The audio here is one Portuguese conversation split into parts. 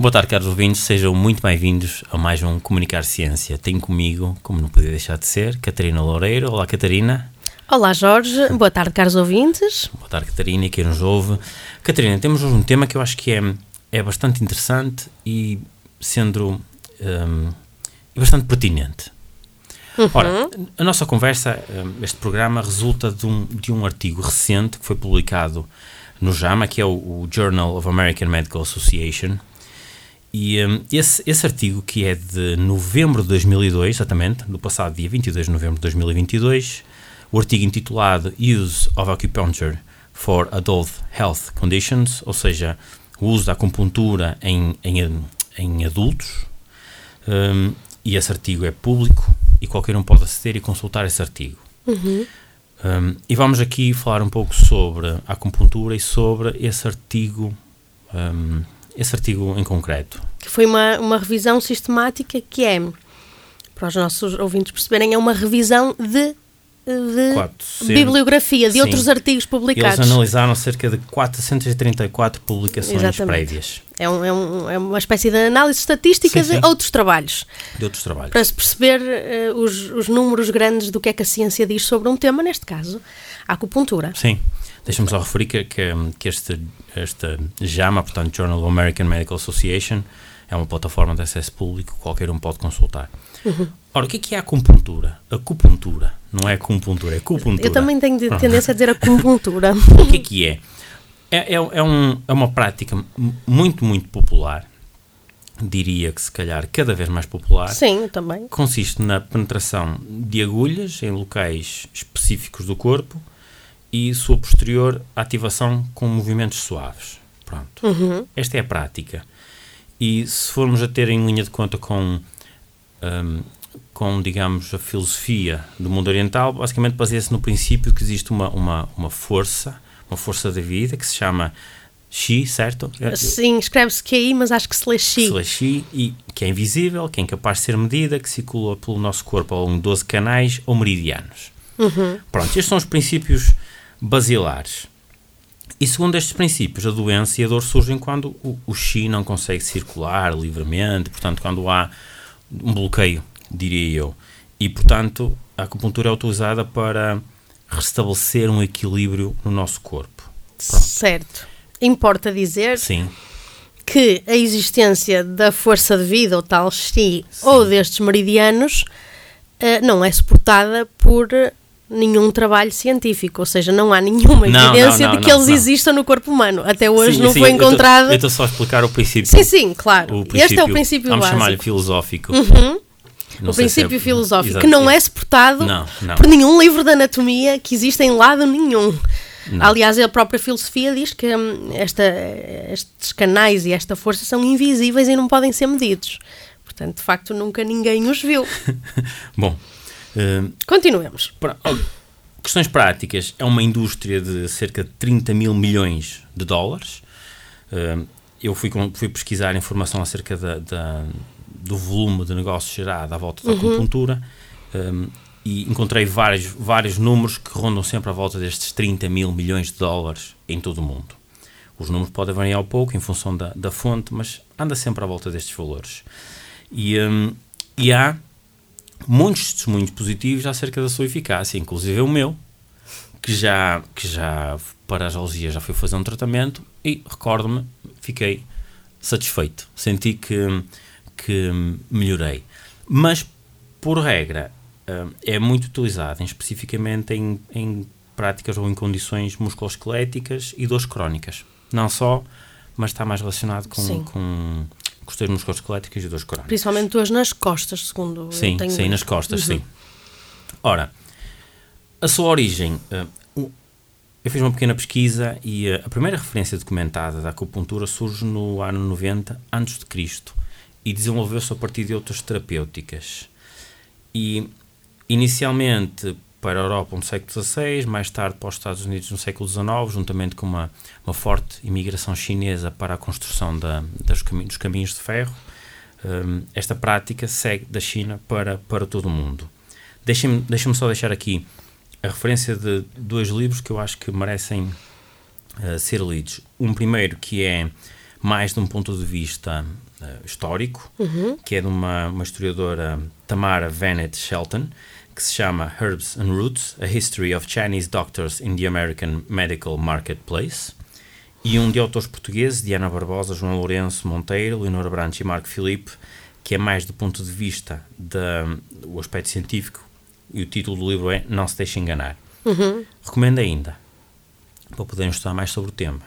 Boa tarde, caros ouvintes, sejam muito bem-vindos a mais um Comunicar Ciência. Tenho comigo, como não podia deixar de ser, Catarina Loureiro. Olá, Catarina. Olá, Jorge. Boa tarde, caros ouvintes. Boa tarde, Catarina, e quem nos ouve. Catarina, temos hoje um tema que eu acho que é, é bastante interessante e sendo um, bastante pertinente. Uhum. Ora, a nossa conversa, hum, este programa, resulta de um, de um artigo recente que foi publicado no JAMA, que é o, o Journal of American Medical Association, e um, esse, esse artigo, que é de novembro de 2002, exatamente, no passado dia 22 de novembro de 2022, o artigo intitulado Use of Acupuncture for Adult Health Conditions, ou seja, o uso da acupuntura em, em, em adultos, um, e esse artigo é público e qualquer um pode aceder e consultar esse artigo. Uhum. Um, e vamos aqui falar um pouco sobre a acupuntura e sobre esse artigo um, esse artigo em concreto? Que foi uma, uma revisão sistemática que é, para os nossos ouvintes perceberem, é uma revisão de de Quatro, bibliografia de sim. outros artigos publicados. Eles analisaram cerca de 434 publicações Exatamente. prévias. É, um, é, um, é, uma espécie de análise estatística sim, de sim. outros trabalhos. De outros trabalhos. Para se perceber uh, os, os números grandes do que é que a ciência diz sobre um tema, neste caso, a acupuntura. Sim. Deixa-me só referir que, que, que este, esta JAMA, portanto, Journal of American Medical Association, é uma plataforma de acesso público, qualquer um pode consultar. Uhum. Ora, o que é, que é a acupuntura? Acupuntura, não é acupuntura, é acupuntura. Eu também tenho tendência a dizer acupuntura. o que é que é? É, é, é, um, é uma prática muito, muito popular, diria que se calhar cada vez mais popular. Sim, também. Consiste na penetração de agulhas em locais específicos do corpo e sua posterior ativação com movimentos suaves. Pronto. Uhum. Esta é a prática. E se formos a ter em linha de conta com, um, com digamos, a filosofia do mundo oriental, basicamente baseia-se no princípio que existe uma, uma, uma força, uma força da vida que se chama Xi, certo? Sim, escreve-se QI, mas acho que se lê Xi. Se lê Xi, e que é invisível, que é incapaz de ser medida, que circula pelo nosso corpo ao longo de 12 canais ou meridianos. Uhum. Pronto, estes são os princípios basilares. E segundo estes princípios, a doença e a dor surgem quando o, o chi não consegue circular livremente, portanto, quando há um bloqueio, diria eu. E, portanto, a acupuntura é utilizada para restabelecer um equilíbrio no nosso corpo. Pronto. Certo. Importa dizer Sim. que a existência da força de vida, ou tal chi, ou destes meridianos, uh, não é suportada por nenhum trabalho científico, ou seja, não há nenhuma não, evidência não, não, de que eles existam no corpo humano. Até hoje sim, não sim, foi encontrado. Eu estou só a explicar o princípio. Sim, sim, claro. Este é o princípio vamos chamar-lhe filosófico. Uhum. o princípio é, filosófico, que não é suportado por nenhum livro de anatomia que exista em lado nenhum. Aliás, a própria filosofia diz que hum, esta, estes canais e esta força são invisíveis e não podem ser medidos. Portanto, de facto, nunca ninguém os viu. Bom, Uh, Continuemos. Pra, oh, questões práticas. É uma indústria de cerca de 30 mil milhões de dólares. Uh, eu fui, fui pesquisar informação acerca da, da, do volume de negócio gerado à volta da uhum. acupuntura um, e encontrei vários, vários números que rondam sempre à volta destes 30 mil milhões de dólares em todo o mundo. Os números podem variar um pouco em função da, da fonte, mas anda sempre à volta destes valores. E, um, e há muitos testemunhos positivos acerca da sua eficácia, inclusive o meu, que já, que já para as alergias já fui fazer um tratamento e recordo-me, fiquei satisfeito, senti que, que melhorei. Mas, por regra, eh, é muito utilizado, especificamente em, em práticas ou em condições musculoesqueléticas e dores crónicas. Não só, mas está mais relacionado com, com questões musculoesqueléticas e dores crónicas. Principalmente dores nas costas, segundo Sim, sim, nas costas, uhum. sim. Ora, a sua origem... Uh, eu fiz uma pequena pesquisa e uh, a primeira referência documentada da acupuntura surge no ano 90 a.C. e desenvolveu-se a partir de outras terapêuticas. E inicialmente para a Europa no século XVI, mais tarde para os Estados Unidos no século XIX, juntamente com uma, uma forte imigração chinesa para a construção da, das, dos caminhos de ferro. Um, esta prática segue da China para, para todo o mundo. Deixem-me deixem só deixar aqui a referência de dois livros que eu acho que merecem uh, ser lidos. Um primeiro que é mais de um ponto de vista uh, histórico, uhum. que é de uma, uma historiadora Tamara Vanet Shelton, que se chama Herbs and Roots: A History of Chinese Doctors in the American Medical Marketplace. E um de autores portugueses, Diana Barbosa, João Lourenço Monteiro, Leonor Brandt e Marco Filipe, que é mais do ponto de vista do aspecto científico, e o título do livro é Não se deixe enganar. Uhum. Recomendo ainda, para poderem estudar mais sobre o tema,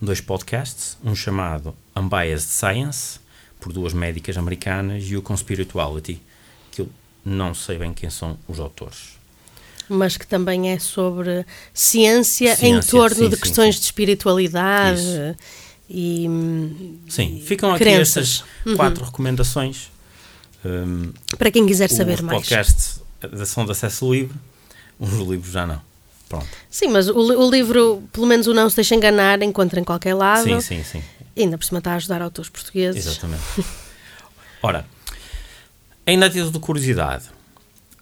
dois podcasts, um chamado Unbiased Science, por duas médicas americanas, e o Conspirituality, que eu não sei bem quem são os autores. Mas que também é sobre ciência, ciência em torno sim, de sim, questões sim. de espiritualidade Isso. e. Sim, ficam aqui estas uhum. quatro recomendações. Um, Para quem quiser saber mais. Podcasts são de acesso livre, os livros já não. Pronto. Sim, mas o, o, livro, pelo menos o Não Se Deixa Enganar, encontra em qualquer lado. Sim, sim, sim. E ainda por cima está a ajudar autores portugueses. Exatamente. Ora, Ainda a título de curiosidade,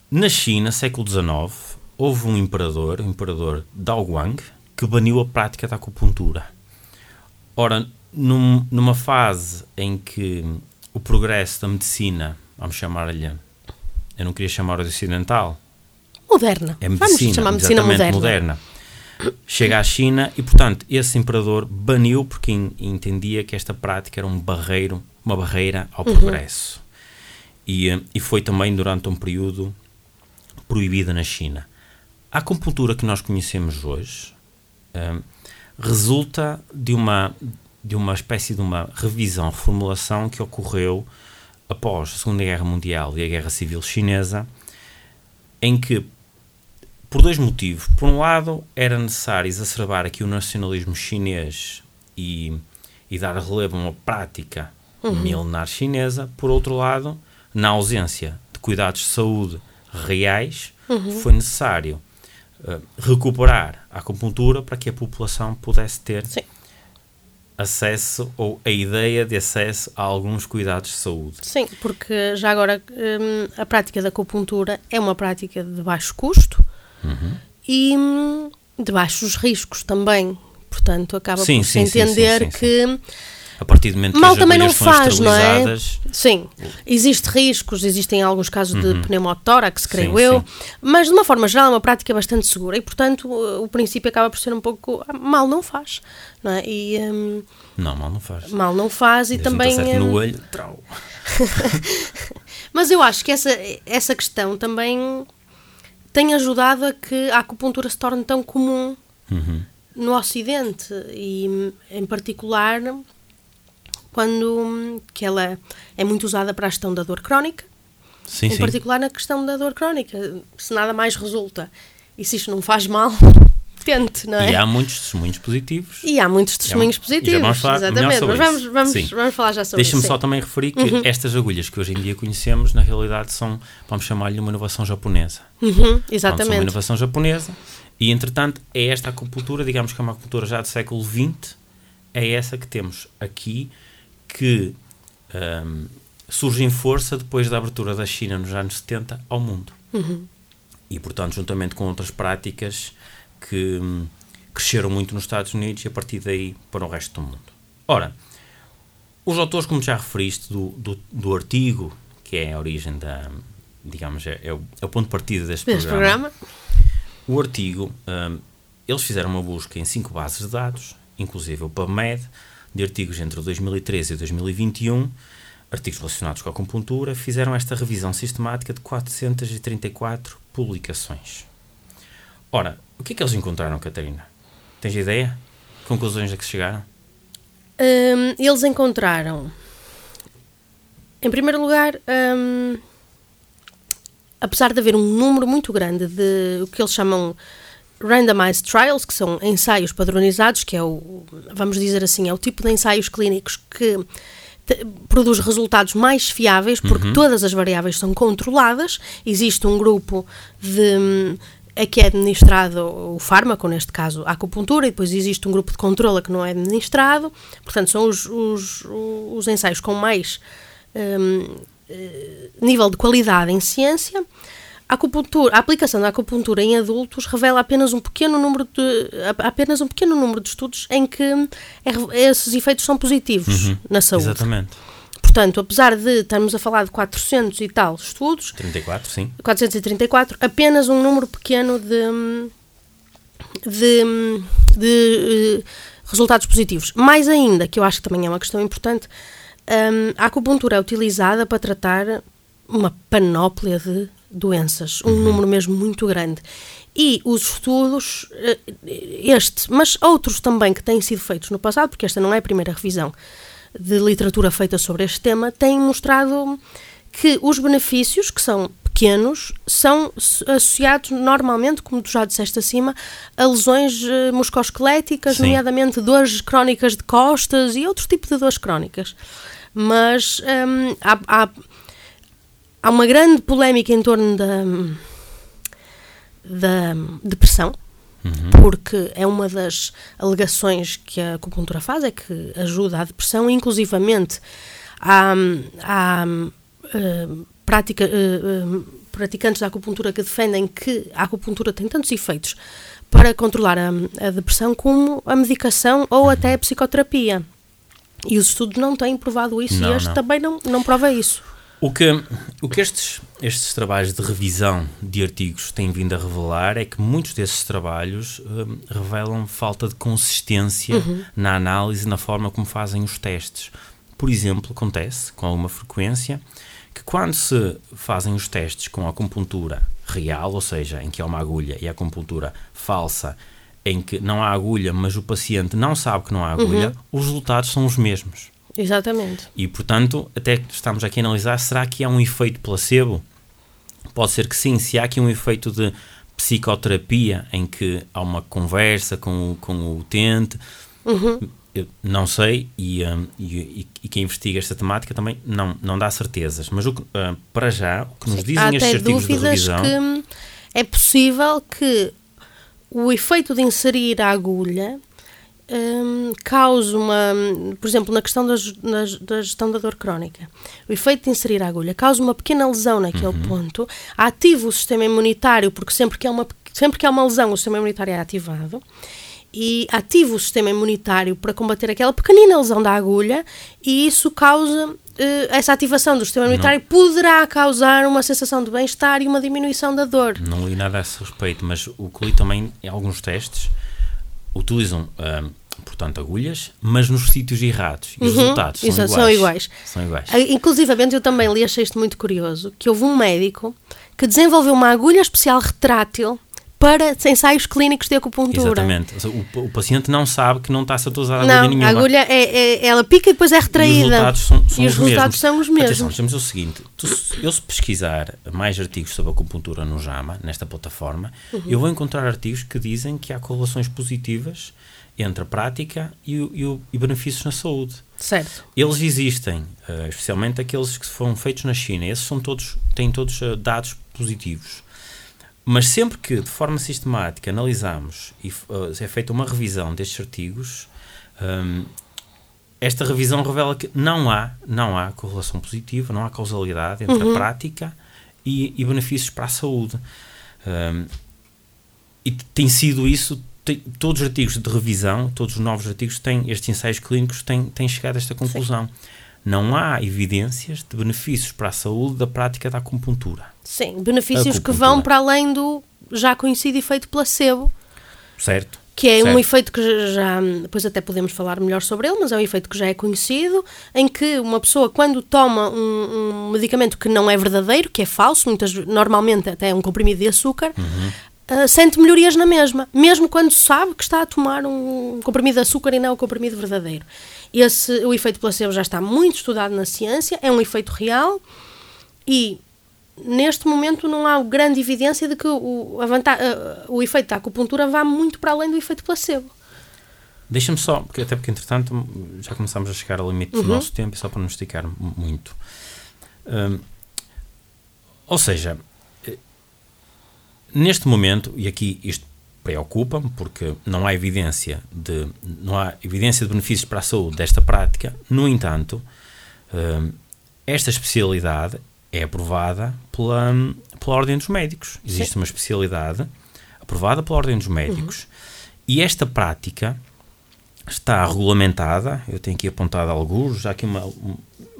na China, século XIX, houve um imperador, o imperador Dao Guang, que baniu a prática da acupuntura. Ora, num, numa fase em que o progresso da medicina, vamos chamar-lhe, eu não queria chamar de ocidental, moderna. É medicina, vamos chamar medicina moderna. moderna. Chega à China e, portanto, esse imperador baniu porque entendia que esta prática era um barreiro, uma barreira ao uhum. progresso e, e foi também durante um período proibida na China. A acupuntura que nós conhecemos hoje um, resulta de uma, de uma espécie de uma revisão, reformulação que ocorreu após a Segunda Guerra Mundial e a Guerra Civil Chinesa, em que, por dois motivos. Por um lado, era necessário exacerbar aqui o nacionalismo chinês e, e dar relevo a uma prática uhum. milenar chinesa. Por outro lado, na ausência de cuidados de saúde reais, uhum. foi necessário uh, recuperar a acupuntura para que a população pudesse ter Sim. acesso ou a ideia de acesso a alguns cuidados de saúde. Sim, porque já agora um, a prática da acupuntura é uma prática de baixo custo uhum. e um, de baixos riscos também. Portanto, acaba sim, por se entender sim, sim, que a partir do momento Mal que as também não faz, não é? Sim, existem riscos, existem alguns casos uhum. de pneumotórax, creio sim, eu, sim. mas de uma forma geral é uma prática bastante segura e, portanto, o princípio acaba por ser um pouco mal não faz, não é? E, um, não, mal não faz. Mal não faz e também. Um, no olho, trau. mas eu acho que essa, essa questão também tem ajudado a que a acupuntura se torne tão comum uhum. no Ocidente e, em particular, quando que ela é muito usada para a gestão da dor crónica, sim, em sim. particular na questão da dor crónica. Se nada mais resulta e se isto não faz mal, tente, não é? E há muitos testemunhos positivos. E há muitos testemunhos positivos. vamos falar exatamente. Mas vamos, vamos, vamos falar já sobre isso. Deixa-me só também referir que uhum. estas agulhas que hoje em dia conhecemos, na realidade, são, vamos chamar-lhe uma inovação japonesa. Uhum, exatamente. Vamos, uma inovação japonesa. E, entretanto, é esta acupuntura, digamos que é uma acupuntura já do século XX, é essa que temos aqui que um, surge em força depois da abertura da China nos anos 70 ao mundo. Uhum. E, portanto, juntamente com outras práticas que um, cresceram muito nos Estados Unidos e a partir daí para o resto do mundo. Ora, os autores, como já referiste, do, do, do artigo, que é a origem da, digamos, é, é, o, é o, ponto de partida deste, deste programa, programa, o artigo, um, eles fizeram uma busca em cinco bases de dados, inclusive o PubMed, de artigos entre 2013 e 2021, artigos relacionados com a acupuntura, fizeram esta revisão sistemática de 434 publicações. Ora, o que é que eles encontraram, Catarina? Tens ideia? Conclusões a que chegaram? Um, eles encontraram, em primeiro lugar, um, apesar de haver um número muito grande de o que eles chamam randomized trials, que são ensaios padronizados, que é o, vamos dizer assim, é o tipo de ensaios clínicos que produz resultados mais fiáveis porque uhum. todas as variáveis são controladas. Existe um grupo de a que é administrado o fármaco, neste caso a acupuntura, e depois existe um grupo de controle que não é administrado. Portanto, são os, os, os ensaios com mais um, eh, nível de qualidade em ciência. A, acupuntura, a aplicação da acupuntura em adultos revela apenas um pequeno número de, apenas um pequeno número de estudos em que é esses efeitos são positivos uhum, na saúde. Exatamente. Portanto, apesar de estarmos a falar de 400 e tal estudos, 34, sim. 434, apenas um número pequeno de, de, de uh, resultados positivos. Mais ainda, que eu acho que também é uma questão importante, um, a acupuntura é utilizada para tratar uma panóplia de doenças, um uhum. número mesmo muito grande. E os estudos, eh, este, mas outros também que têm sido feitos no passado, porque esta não é a primeira revisão de literatura feita sobre este tema, têm mostrado que os benefícios, que são pequenos, são associados normalmente, como tu já disseste acima, a lesões eh, musculoesqueléticas, nomeadamente dores crónicas de costas e outro tipo de dores crónicas. Mas hum, há, há há uma grande polémica em torno da, da depressão, uhum. porque é uma das alegações que a acupuntura faz, é que ajuda à depressão, inclusivamente há, há uh, prática, uh, uh, praticantes da acupuntura que defendem que a acupuntura tem tantos efeitos para controlar a, a depressão como a medicação ou até a psicoterapia. E os estudos não têm provado isso não, e este não. também não, não prova isso. O que, o que estes, estes trabalhos de revisão de artigos têm vindo a revelar é que muitos desses trabalhos hum, revelam falta de consistência uhum. na análise, na forma como fazem os testes. Por exemplo, acontece com alguma frequência que quando se fazem os testes com a acupuntura real, ou seja, em que há uma agulha, e a acupuntura falsa, em que não há agulha, mas o paciente não sabe que não há agulha, uhum. os resultados são os mesmos. Exatamente. E, portanto, até estamos aqui a analisar, será que há um efeito placebo? Pode ser que sim, se há aqui um efeito de psicoterapia em que há uma conversa com, o, com o utente, uhum. não sei, e, um, e, e, quem investiga esta temática também não, não dá certezas. Mas o, uh, para já, o que nos dizem há estes artigos de revisão... que é possível que o efeito de inserir a agulha um, causa uma, por exemplo, na questão da, na, da, gestão da dor crónica, o efeito de inserir a agulha causa uma pequena lesão naquele uhum. ponto, ativa o sistema imunitário, porque sempre que, há uma, sempre que há uma lesão, o sistema imunitário é ativado, e ativa o sistema imunitário para combater aquela pequenina lesão da agulha, e isso causa Uh, essa ativação do sistema imunitário não. poderá causar uma sensação de bem-estar e uma diminuição da dor. Não li nada a esse respeito, mas o que li também em alguns testes utilizam, uh, portanto, agulhas, mas nos sítios errados. E os uhum, resultados são, iguais. são iguais. São iguais. Uh, inclusivamente, eu também li, achei isto muito curioso, que houve um médico que desenvolveu uma agulha especial retrátil para ensaios clínicos de acupuntura. Exatamente. O, o, paciente não sabe que não está a ser usada agulha não, nenhuma. a agulha, é, é, ela pica e depois é retraída. E os resultados são, são os, os resultados mesmos. são os mesmos. Atenção, temos o seguinte, tu, eu se pesquisar mais artigos sobre acupuntura no JAMA, nesta plataforma, uhum. eu vou encontrar artigos que dizem que há correlações positivas entre a prática e, o, e, o, e benefícios na saúde. Certo. Eles existem, uh, especialmente aqueles que foram feitos na China. Esses são todos, têm todos uh, dados positivos. Mas sempre que, de forma sistemática, analisamos e uh, é feita uma revisão destes artigos, um, esta revisão revela que não há, não há correlação positiva, não há causalidade entre uhum. a prática e, e, benefícios para a saúde. Um, e tem sido isso tem, todos os artigos de revisão, todos os novos artigos têm, estes ensaios clínicos têm, têm chegado a esta conclusão. Sim. Não há evidências de benefícios para a saúde da prática da acupuntura. Sim, benefícios que vão para além do já conhecido efeito placebo. Certo. Que é certo. um efeito que já, depois até podemos falar melhor sobre ele, mas é um efeito que já é conhecido, em que uma pessoa, quando toma um, um medicamento que não é verdadeiro, que é falso, muitas, normalmente até é um comprimido de açúcar, uhum uh, sente melhorias na mesma, mesmo quando sabe que está a tomar um comprimido de açúcar e não o comprimido verdadeiro. Esse, o efeito placebo já está muito estudado na ciência, é um efeito real e neste momento não há grande evidência de que o, a uh, o efeito da acupuntura vá muito para além do efeito placebo. Deixa-me só, porque, até porque entretanto já começamos a chegar ao limite uhum. do nosso tempo, só para não esticar muito. Um, ou seja, neste momento, e aqui isto preocupa-me porque não há evidência de não há evidência de benefícios para a saúde desta prática. No entanto, um, esta especialidade é aprovada pela, pela Ordem dos Médicos. Existe Sim. uma especialidade aprovada pela Ordem dos Médicos uhum. e esta prática está regulamentada. Eu tenho aqui apontado alguns, já aqui uma.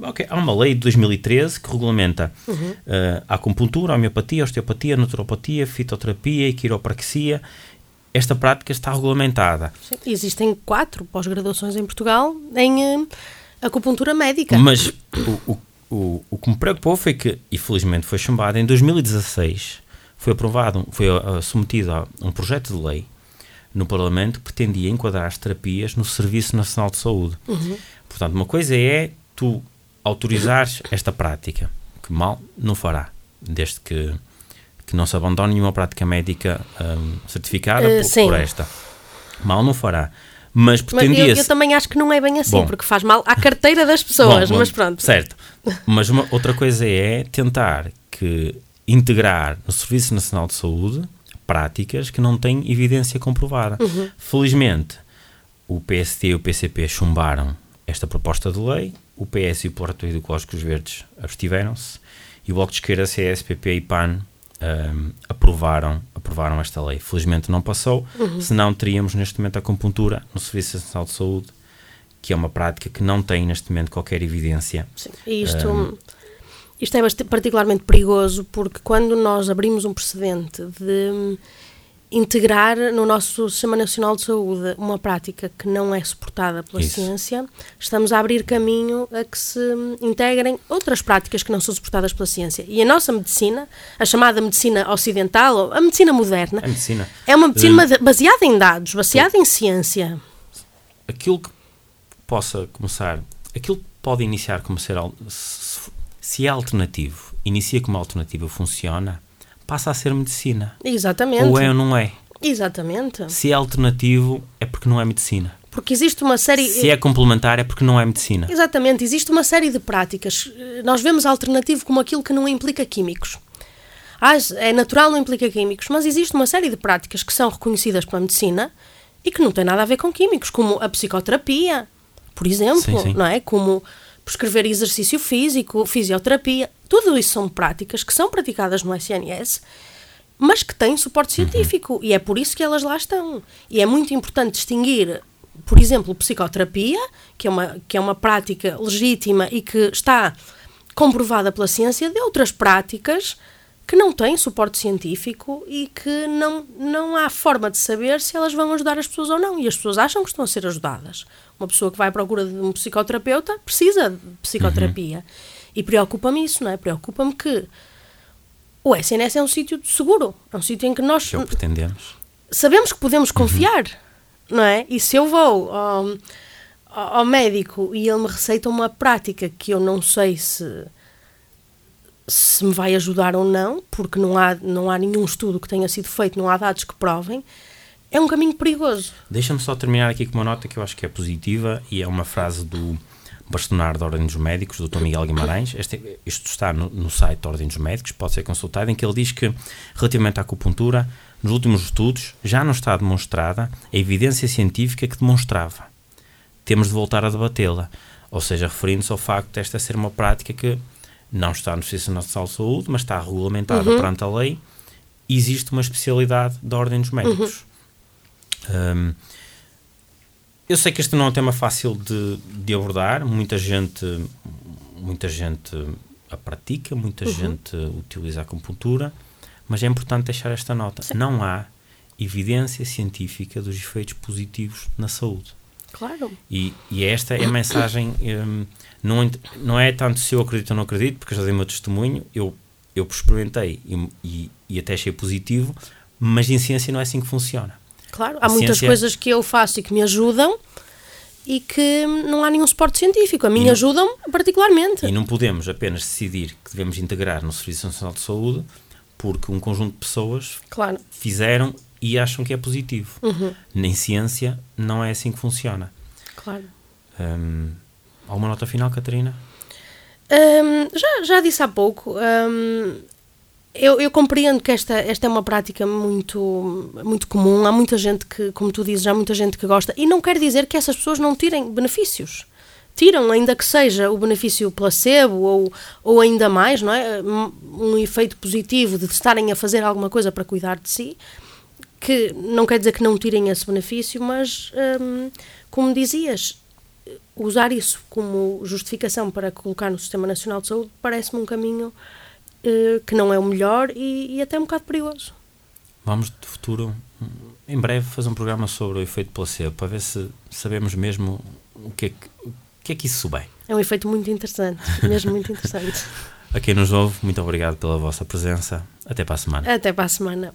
Okay, há uma lei de 2013 que regulamenta uhum. uh, a acupuntura, a homeopatia, a osteopatia, a naturopatia, a fitoterapia e quiropraxia. Esta prática está regulamentada. Sim, existem quatro pós-graduações em Portugal em uh, acupuntura médica. Mas o, o, o, o que me preocupou foi que, e felizmente foi chumbado, em 2016 foi aprovado, foi uh, submetido a um projeto de lei no Parlamento que pretendia enquadrar as terapias no Serviço Nacional de Saúde. Uhum. Portanto, uma coisa é tu autorizares esta prática, que mal não fará, desde que, que não se abandone nenhuma prática médica um, certificada uh, por, por, esta. Mal não fará. Mas pretendia eu, eu, também acho que não é bem assim, bom, porque faz mal à carteira das pessoas, bom, mas pronto. Certo. Mas uma, outra coisa é tentar que integrar no Serviço Nacional de Saúde práticas que não têm evidência comprovada. Uhum. Felizmente, o PST e o PCP chumbaram esta proposta de lei, o PS e o Partido Ecológicos Verdes abstiveram-se e o Bloco de Esquerda, CSPP e PAN um, aprovaram, aprovaram esta lei. Felizmente não passou, uhum. senão teríamos neste momento a acupuntura no Serviço Nacional de Saúde, que é uma prática que não tem neste momento qualquer evidência. Sim. Isto, um, isto é particularmente perigoso porque quando nós abrimos um precedente de integrar no nosso Sistema Nacional de Saúde uma prática que não é suportada pela Isso. ciência, estamos a abrir caminho a que se integrem outras práticas que não são suportadas pela ciência. E a nossa medicina, a chamada medicina ocidental, ou a medicina moderna, a medicina. é uma medicina uh, baseada em dados, baseada em ciência. Aquilo que possa começar, aquilo que pode iniciar como ser se é alternativo, inicia como alternativa, funciona, passa a ser medicina. Exatamente. Ou é ou não é. Exatamente. Se é alternativo, é porque não é medicina. Porque existe uma série. Se é complementar, é porque não é medicina. Exatamente, existe uma série de práticas. Nós vemos alternativo como aquilo que não implica químicos. Ah, é natural, não implica químicos, mas existe uma série de práticas que são reconhecidas pela medicina e que não têm nada a ver com químicos, como a psicoterapia, por exemplo, sim, sim. não é? Como prescrever exercício físico, fisioterapia, tudo isso são práticas que são praticadas no SNS, mas que têm suporte uhum. científico uhum. e é por isso que elas lá estão. E é muito importante distinguir, por exemplo, psicoterapia, que é uma, que é uma prática legítima e que está comprovada pela ciência, de outras práticas que não têm suporte científico e que não, não há forma de saber se elas vão ajudar as pessoas ou não. E as pessoas acham que estão a ser ajudadas. Uma pessoa que vai à procura de um psicoterapeuta precisa de psicoterapia. Uhum. E preocupa-me isso, não é? Preocupa-me que o SNS é um sítio seguro. É um sítio em que nós. Que pretendemos. Sabemos que podemos confiar, uhum. não é? E se eu vou ao, ao médico e ele me receita uma prática que eu não sei se se me vai ajudar ou não, porque não há, não há nenhum estudo que tenha sido feito, não há dados que provem, é um caminho perigoso. Deixa-me só terminar aqui com uma nota que eu acho que é positiva e é uma frase do bastonar da Ordem dos Médicos, do Dr. Miguel Guimarães. Este, isto está no, no, site da Ordem dos Médicos, pode ser consultado, em que ele diz que, relativamente à acupuntura, nos últimos estudos já não está demonstrada a evidência científica que demonstrava. Temos de voltar a debatê-la. Ou seja, referindo-se ao facto de esta ser uma prática que não está no Serviço Nacional de Saúde, mas está regulamentada uhum. perante a lei, existe uma especialidade da Ordem dos Médicos. Uhum. Um, eu sei que este não é um tema fácil de, de abordar, muita gente, muita gente a pratica, muita uhum. gente utiliza a acupuntura, mas é importante deixar esta nota. Sim. Não há evidência científica dos efeitos positivos na saúde. Claro. E, e esta é a mensagem. Um, não, não é tanto se eu acredito ou não acredito, porque já dei o meu testemunho, eu, eu experimentei e, e, e até achei positivo, mas em ciência não é assim que funciona. Claro, há muitas ciência... coisas que eu faço e que me ajudam e que não há nenhum suporte científico. A mim ajudam particularmente. E não podemos apenas decidir que devemos integrar no Serviço Nacional de Saúde porque um conjunto de pessoas claro. fizeram e acham que é positivo. Uhum. Nem ciência não é assim que funciona. Claro. Um, alguma nota final, Catarina? Um, já, já disse há pouco. Um, eu, eu, compreendo que esta, esta é uma prática muito, muito comum. Há muita gente que, como tu dizes, há muita gente que gosta. E não quer dizer que essas pessoas não tirem benefícios. Tiram, ainda que seja o benefício placebo ou, ou ainda mais, não é? Um efeito positivo de estarem a fazer alguma coisa para cuidar de si, que não quer dizer que não tirem esse benefício, mas, hum, como dizias, usar isso como justificação para colocar no Sistema Nacional de Saúde parece-me um caminho uh, que não é o melhor e, e, até um bocado perigoso. Vamos de futuro, em breve, fazer um programa sobre o efeito placebo para ver se sabemos mesmo o que é que, o que, é que isso bem. É um efeito muito interessante, mesmo muito interessante. A quem nos ouve, muito obrigado pela vossa presença. Até para a semana. Até para a semana.